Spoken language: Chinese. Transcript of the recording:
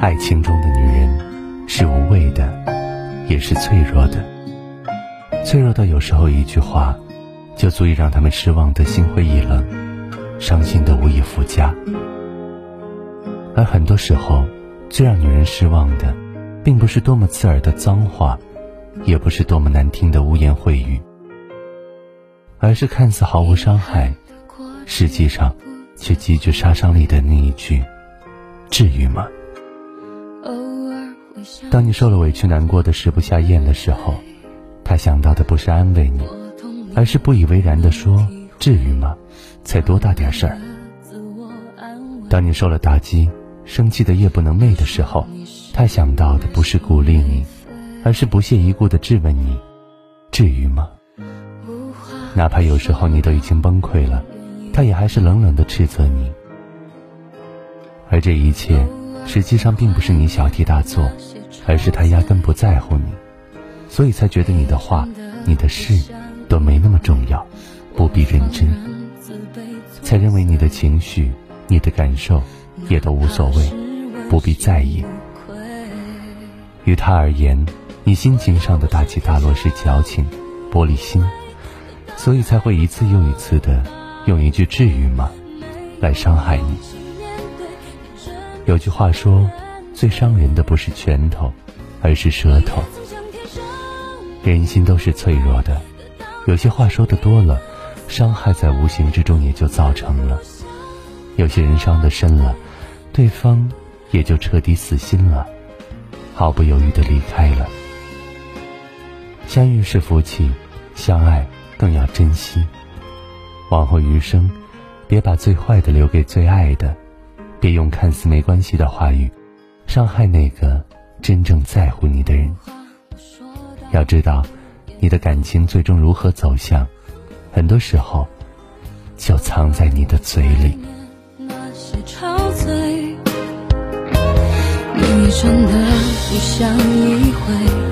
爱情中的女人是无畏的，也是脆弱的。脆弱到有时候一句话，就足以让他们失望的心灰意冷，伤心的无以复加。而很多时候，最让女人失望的，并不是多么刺耳的脏话，也不是多么难听的污言秽语，而是看似毫无伤害，实际上却极具杀伤力的那一句：“至于吗？”当你受了委屈、难过的食不下咽的时候，他想到的不是安慰你，而是不以为然的说：“至于吗？才多大点事儿。”当你受了打击、生气的夜不能寐的时候，他想到的不是鼓励你，而是不屑一顾的质问你：“至于吗？”哪怕有时候你都已经崩溃了，他也还是冷冷的斥责你。而这一切。实际上并不是你小题大做，而是他压根不在乎你，所以才觉得你的话、你的事都没那么重要，不必认真，才认为你的情绪、你的感受也都无所谓，不必在意。于他而言，你心情上的大起大落是矫情、玻璃心，所以才会一次又一次的用一句“至于吗”来伤害你。有句话说，最伤人的不是拳头，而是舌头。人心都是脆弱的，有些话说的多了，伤害在无形之中也就造成了。有些人伤的深了，对方也就彻底死心了，毫不犹豫的离开了。相遇是福气，相爱更要珍惜。往后余生，别把最坏的留给最爱的。别用看似没关系的话语，伤害那个真正在乎你的人。要知道，你的感情最终如何走向，很多时候就藏在你的嘴里。你真的不想一回，